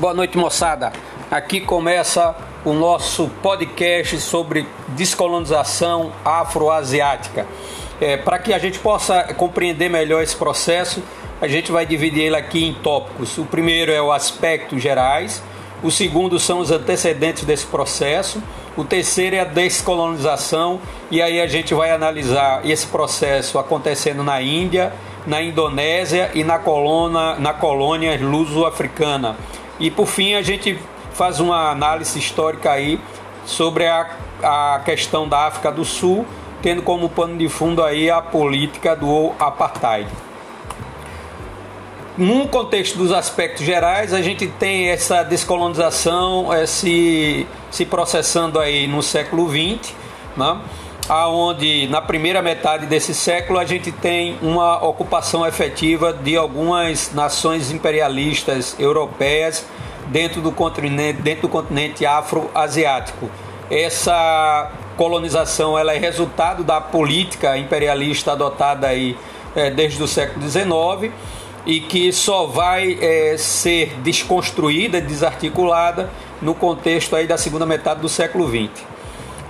Boa noite, moçada. Aqui começa o nosso podcast sobre descolonização afroasiática. É, Para que a gente possa compreender melhor esse processo, a gente vai dividir ele aqui em tópicos. O primeiro é o aspectos gerais, o segundo são os antecedentes desse processo, o terceiro é a descolonização, e aí a gente vai analisar esse processo acontecendo na Índia, na Indonésia e na colônia, na colônia luso-africana. E por fim a gente faz uma análise histórica aí sobre a, a questão da África do Sul, tendo como pano de fundo aí a política do apartheid. Num contexto dos aspectos gerais, a gente tem essa descolonização é, se, se processando aí no século XX, né? Aonde na primeira metade desse século a gente tem uma ocupação efetiva de algumas nações imperialistas europeias dentro do continente, dentro do continente afro-asiático. Essa colonização ela é resultado da política imperialista adotada aí é, desde o século XIX e que só vai é, ser desconstruída, desarticulada no contexto aí da segunda metade do século XX.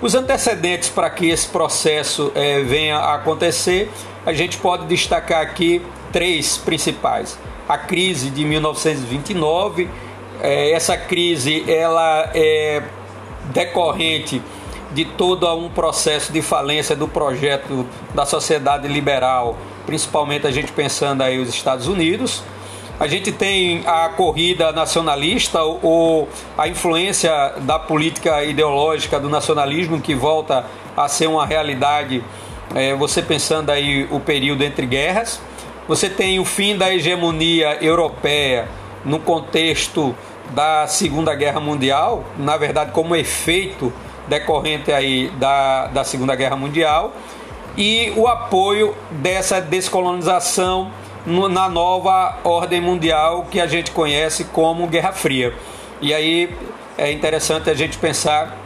Os antecedentes para que esse processo é, venha a acontecer, a gente pode destacar aqui três principais. A crise de 1929, é, essa crise ela é decorrente de todo um processo de falência do projeto da sociedade liberal, principalmente a gente pensando aí os Estados Unidos, a gente tem a corrida nacionalista ou a influência da política ideológica do nacionalismo que volta a ser uma realidade, é, você pensando aí o período entre guerras. Você tem o fim da hegemonia europeia no contexto da Segunda Guerra Mundial, na verdade como efeito decorrente aí da, da Segunda Guerra Mundial, e o apoio dessa descolonização na nova ordem mundial que a gente conhece como Guerra Fria. E aí é interessante a gente pensar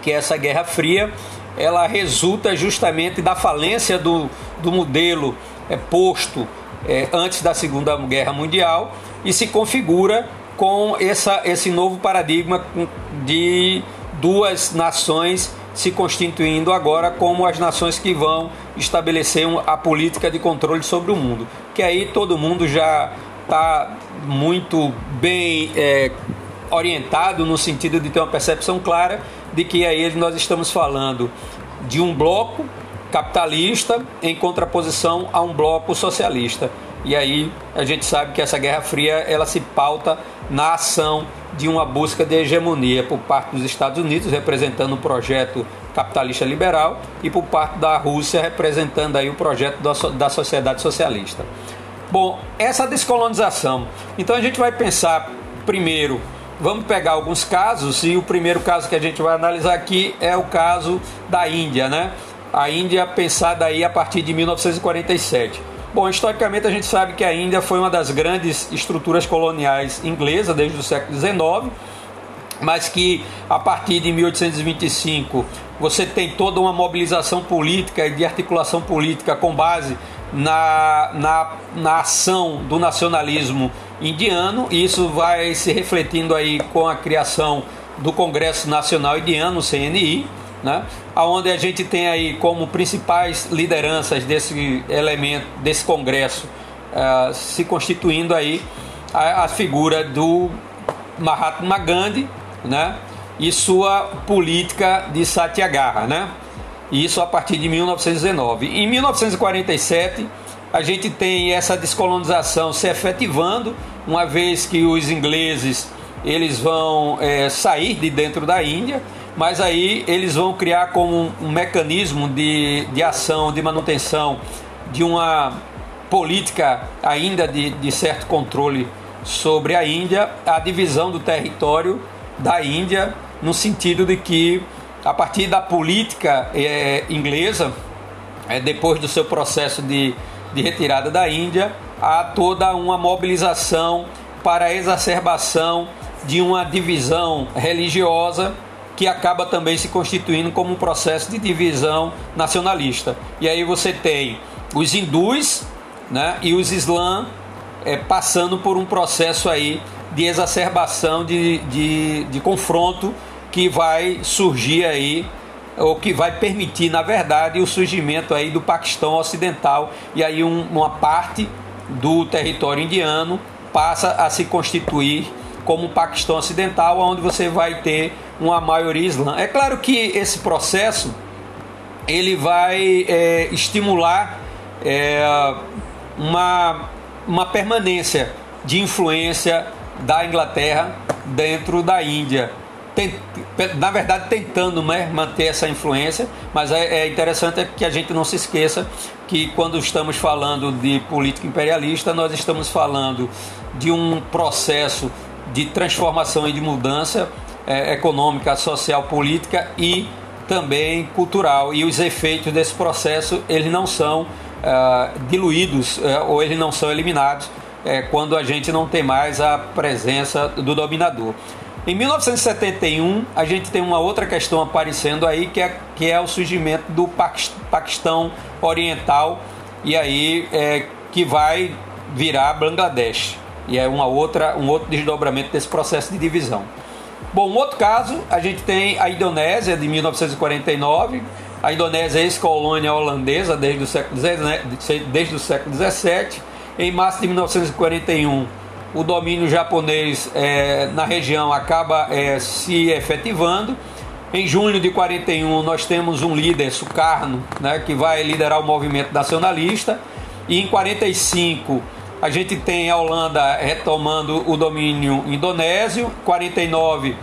que essa Guerra Fria ela resulta justamente da falência do, do modelo é, posto é, antes da Segunda Guerra Mundial e se configura com essa, esse novo paradigma de duas nações se constituindo agora como as nações que vão estabelecer a política de controle sobre o mundo. Que aí todo mundo já está muito bem é, orientado no sentido de ter uma percepção clara de que aí nós estamos falando de um bloco capitalista em contraposição a um bloco socialista. E aí a gente sabe que essa Guerra Fria ela se pauta na ação de uma busca de hegemonia por parte dos Estados Unidos, representando o projeto capitalista liberal, e por parte da Rússia, representando aí o projeto da sociedade socialista. Bom, essa descolonização. Então a gente vai pensar primeiro, vamos pegar alguns casos, e o primeiro caso que a gente vai analisar aqui é o caso da Índia, né? A Índia pensada aí a partir de 1947. Bom, historicamente a gente sabe que a Índia foi uma das grandes estruturas coloniais inglesas desde o século XIX, mas que a partir de 1825 você tem toda uma mobilização política e de articulação política com base na, na, na ação do nacionalismo indiano, e isso vai se refletindo aí com a criação do Congresso Nacional Indiano, CNI, né? Onde a gente tem aí como principais lideranças desse elemento, desse congresso, uh, se constituindo aí a, a, figura do Mahatma Gandhi, né? E sua política de Satyagraha, né? Isso a partir de 1919. Em 1947 a gente tem essa descolonização se efetivando, uma vez que os ingleses eles vão é, sair de dentro da Índia mas aí eles vão criar como um, mecanismo de, de ação, de manutenção de uma política ainda de, de certo controle sobre a Índia, a divisão do território da Índia, no sentido de que, a partir da política é, inglesa, é, depois do seu processo de, de retirada da Índia, há toda uma mobilização para a exacerbação de uma divisão religiosa que acaba também se constituindo como um processo de divisão nacionalista. E aí você tem os hindus né, e os islãs é, passando por um processo aí de exacerbação de, de, de confronto que vai surgir aí ou que vai permitir, na verdade, o surgimento aí do Paquistão Ocidental e aí um, uma parte do território indiano passa a se constituir como o Paquistão Ocidental, onde você vai ter uma maioria islã. É claro que esse processo ele vai é, estimular é, uma, uma permanência de influência da Inglaterra dentro da Índia. na verdade, tentando né, manter essa influência, mas é, é interessante que a gente não se esqueça que quando estamos falando de política imperialista, nós estamos falando de um processo de transformação e de mudança é, econômica, social, política e também cultural. E os efeitos desse processo eles não são é, diluídos é, ou eles não são eliminados é, quando a gente não tem mais a presença do dominador. Em 1971, a gente tem uma outra questão aparecendo aí, que é, que é o surgimento do Paquistão Oriental, e aí é, que vai virar Bangladesh. E é uma outra, um outro desdobramento desse processo de divisão. Bom, um outro caso, a gente tem a Indonésia de 1949. A Indonésia é ex-colônia holandesa desde o século, desde o século 17. Em março de 1941, o domínio japonês é, na região acaba é, se efetivando. Em junho de 41 nós temos um líder, Sukarno, né, que vai liderar o movimento nacionalista. E em 45 a gente tem a Holanda retomando o domínio indonésio. 49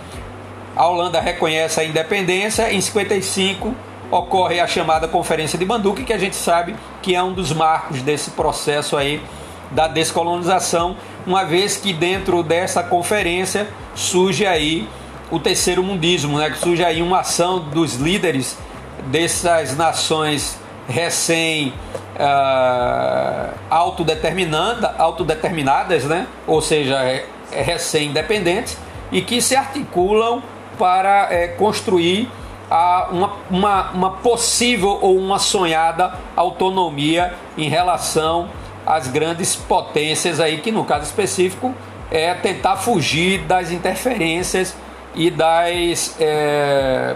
a Holanda reconhece a independência. Em 55 ocorre a chamada Conferência de Bandung, que a gente sabe que é um dos marcos desse processo aí da descolonização, uma vez que dentro dessa conferência surge aí o terceiro mundismo, né? que surge aí uma ação dos líderes dessas nações recém uh, autodeterminada, autodeterminadas, né? ou seja, é, é recém-independentes, e que se articulam para é, construir a uma, uma, uma possível ou uma sonhada autonomia em relação as grandes potências aí, que no caso específico é tentar fugir das interferências e das, é,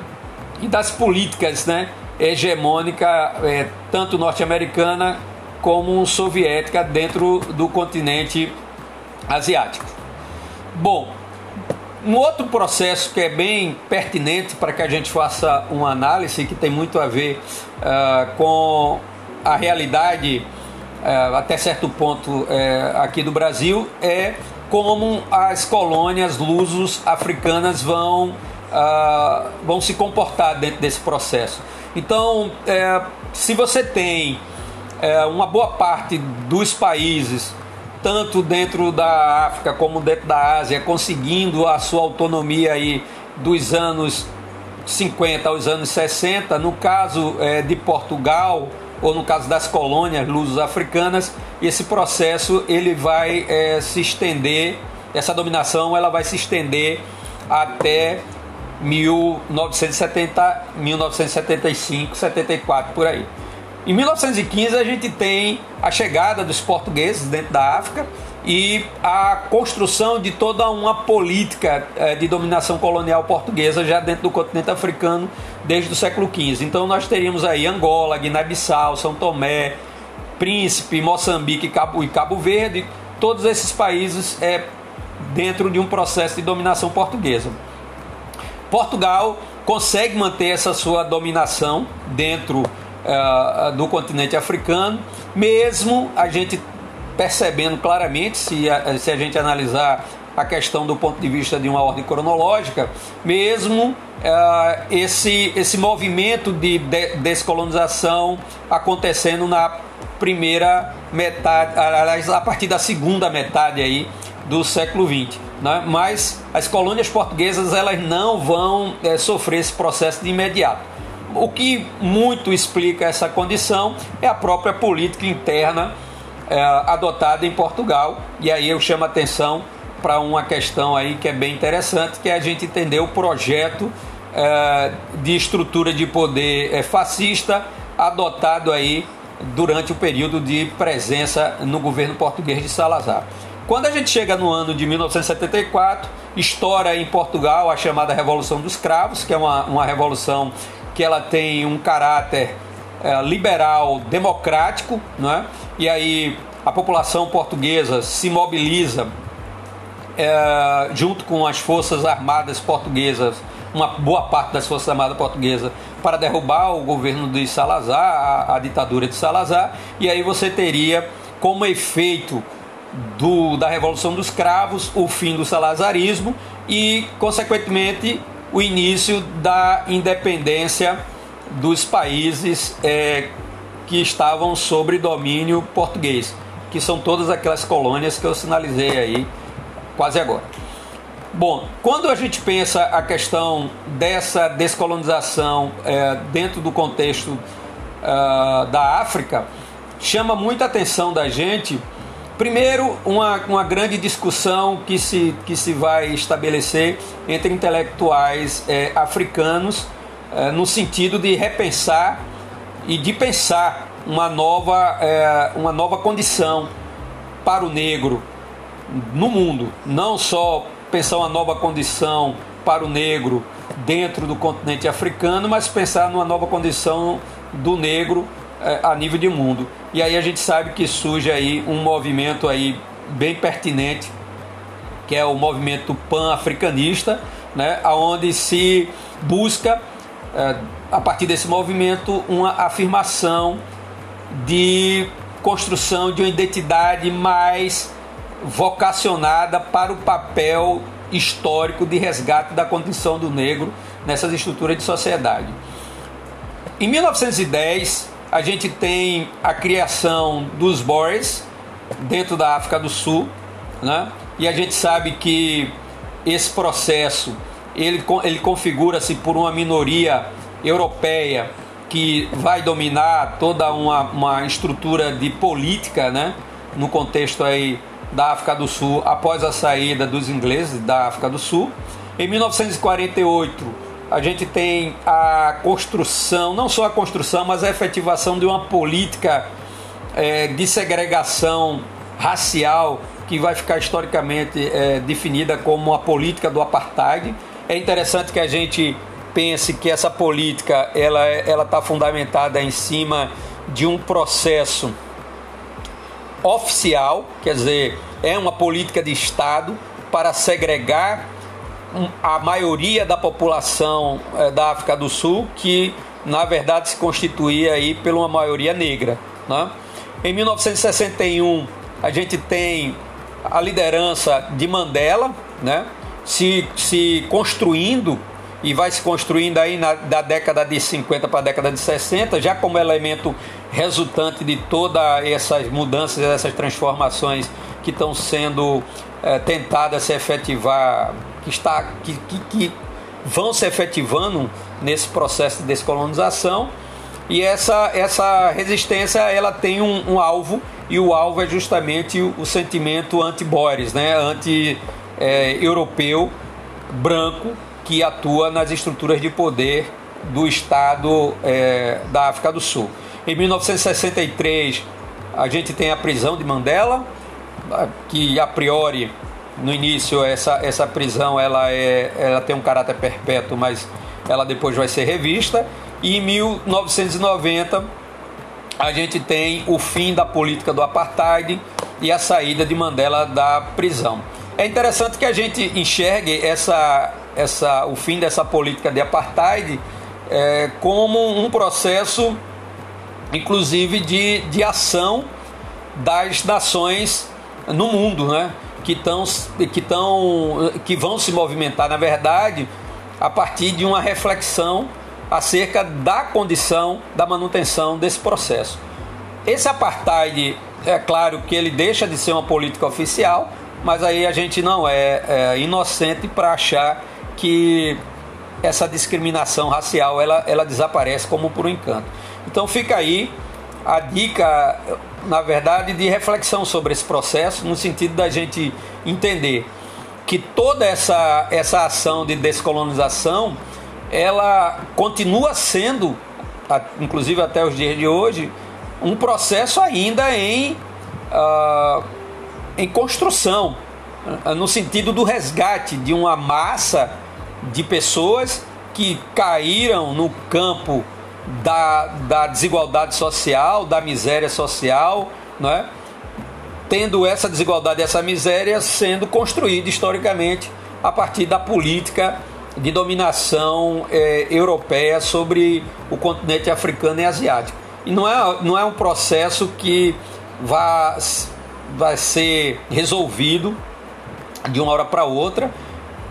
e das políticas né, hegemônica, é, tanto norte-americana como soviética, dentro do continente asiático. Bom, um outro processo que é bem pertinente para que a gente faça uma análise, que tem muito a ver uh, com a realidade é, até certo ponto é, aqui do Brasil é como as colônias lusos africanas vão, uh, vão se comportar dentro desse processo. Então, é, se você tem é, uma boa parte dos países, tanto dentro da África como dentro da Ásia, conseguindo a sua autonomia aí dos anos 50 aos anos 60, no caso é, de Portugal, ou no caso das colônias luso-africanas, esse processo ele vai é, se estender, essa dominação ela vai se estender até 1970, 1975, 74 por aí. Em 1915 a gente tem a chegada dos portugueses dentro da África e a construção de toda uma política é, de dominação colonial portuguesa já dentro do continente africano desde o século XV. Então nós teríamos aí Angola, Guiné-Bissau, São Tomé, Príncipe, Moçambique Cabo, e Cabo Verde, todos esses países é, dentro de um processo de dominação portuguesa. Portugal consegue manter essa sua dominação dentro uh, do continente africano, mesmo a gente percebendo claramente, se a, se a gente analisar a questão do ponto de vista de uma ordem cronológica, mesmo uh, esse, esse movimento de, de descolonização acontecendo na primeira metade, aliás, a partir da segunda metade aí do século XX. Né? Mas as colônias portuguesas elas não vão é, sofrer esse processo de imediato. O que muito explica essa condição é a própria política interna é, adotada em Portugal. E aí eu chamo a atenção para uma questão aí que é bem interessante, que é a gente entender o projeto é, de estrutura de poder é, fascista adotado aí durante o período de presença no governo português de Salazar. Quando a gente chega no ano de 1974, estoura em Portugal a chamada Revolução dos Cravos, que é uma, uma revolução que ela tem um caráter é, liberal democrático, né? e aí a população portuguesa se mobiliza é, junto com as forças armadas portuguesas, uma boa parte das forças armadas portuguesas, para derrubar o governo de Salazar, a, a ditadura de Salazar, e aí você teria como efeito do, da Revolução dos Cravos o fim do salazarismo e, consequentemente, o início da independência dos países é, que estavam sob domínio português, que são todas aquelas colônias que eu sinalizei aí quase agora. Bom, quando a gente pensa a questão dessa descolonização é, dentro do contexto uh, da África, chama muita atenção da gente, primeiro, uma, uma grande discussão que se, que se vai estabelecer entre intelectuais é, africanos é, no sentido de repensar e de pensar uma nova, é, uma nova condição para o negro no mundo, não só pensar uma nova condição para o negro dentro do continente africano, mas pensar numa nova condição do negro a nível de mundo. E aí a gente sabe que surge aí um movimento aí bem pertinente, que é o movimento pan-africanista, né, onde se busca é, a partir desse movimento, uma afirmação de construção de uma identidade mais vocacionada para o papel histórico de resgate da condição do negro nessas estruturas de sociedade. Em 1910, a gente tem a criação dos Boers dentro da África do Sul, né? e a gente sabe que esse processo ele, ele configura-se por uma minoria europeia que vai dominar toda uma, uma estrutura de política, né? no contexto aí da África do Sul após a saída dos ingleses da África do Sul. Em 1948, a gente tem a construção, não só a construção, mas a efetivação de uma política é, de segregação racial que vai ficar historicamente é, definida como a política do apartheid. É interessante que a gente pense que essa política ela ela está fundamentada em cima de um processo oficial, quer dizer, é uma política de Estado para segregar a maioria da população é, da África do Sul, que na verdade se constituía aí por uma maioria negra. Né? Em 1961 a gente tem a liderança de Mandela, né? se, se construindo e vai se construindo aí na, da década de 50 para a década de 60, já como elemento resultante de todas essas mudanças, essas transformações que estão sendo é, tentadas se efetivar, que, está, que, que, que vão se efetivando nesse processo de descolonização. E essa, essa resistência ela tem um, um alvo, e o alvo é justamente o, o sentimento anti-Boris, né? anti é, europeu branco que atua nas estruturas de poder do Estado é, da África do Sul. Em 1963, a gente tem a prisão de Mandela, que a priori, no início, essa, essa prisão ela, é, ela tem um caráter perpétuo, mas ela depois vai ser revista. E em 1990, a gente tem o fim da política do apartheid e a saída de Mandela da prisão. É interessante que a gente enxergue essa, essa, o fim dessa política de apartheid é, como um processo, inclusive, de, de ação das nações no mundo, né? que, tão, que, tão, que vão se movimentar, na verdade, a partir de uma reflexão acerca da condição da manutenção desse processo. Esse apartheid, é claro que ele deixa de ser uma política oficial, mas aí a gente não é, é inocente para achar que essa discriminação racial ela, ela desaparece como por um encanto. Então fica aí a dica, na verdade, de reflexão sobre esse processo, no sentido da gente entender que toda essa, essa ação de descolonização ela continua sendo, inclusive até os dias de hoje, um processo ainda em uh, em construção, no sentido do resgate de uma massa de pessoas que caíram no campo da, da desigualdade social, da miséria social, não é? tendo essa desigualdade, essa miséria sendo construída historicamente a partir da política de dominação é, europeia sobre o continente africano e asiático. E não é, não é um processo que vai, vai ser resolvido de uma hora para outra,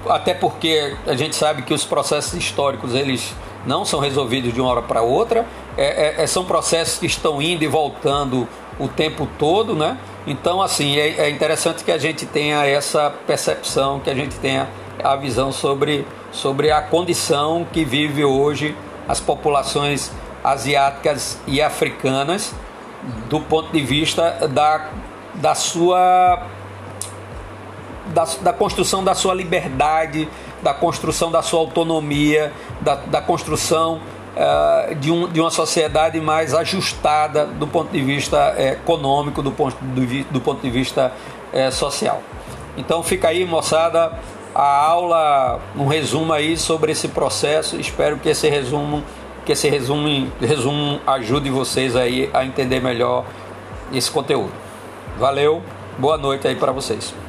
até porque a gente sabe que os processos históricos eles não são resolvidos de uma hora para outra, é, é, é, são processos que estão indo e voltando o tempo todo, né? Então, assim, é, é interessante que a gente tenha essa percepção, que a gente tenha a visão sobre, sobre a condição que vive hoje as populações asiáticas e africanas do ponto de vista da, da sua da, da construção da sua liberdade, da construção da sua autonomia, da, da construção uh, de, um, de uma sociedade mais ajustada do ponto de vista uh, econômico, do ponto, do, do ponto de vista uh, social. Então fica aí, moçada, a aula, um resumo aí sobre esse processo. Espero que esse resumo, que esse resumo, resumo ajude vocês aí a entender melhor esse conteúdo. Valeu, boa noite aí para vocês.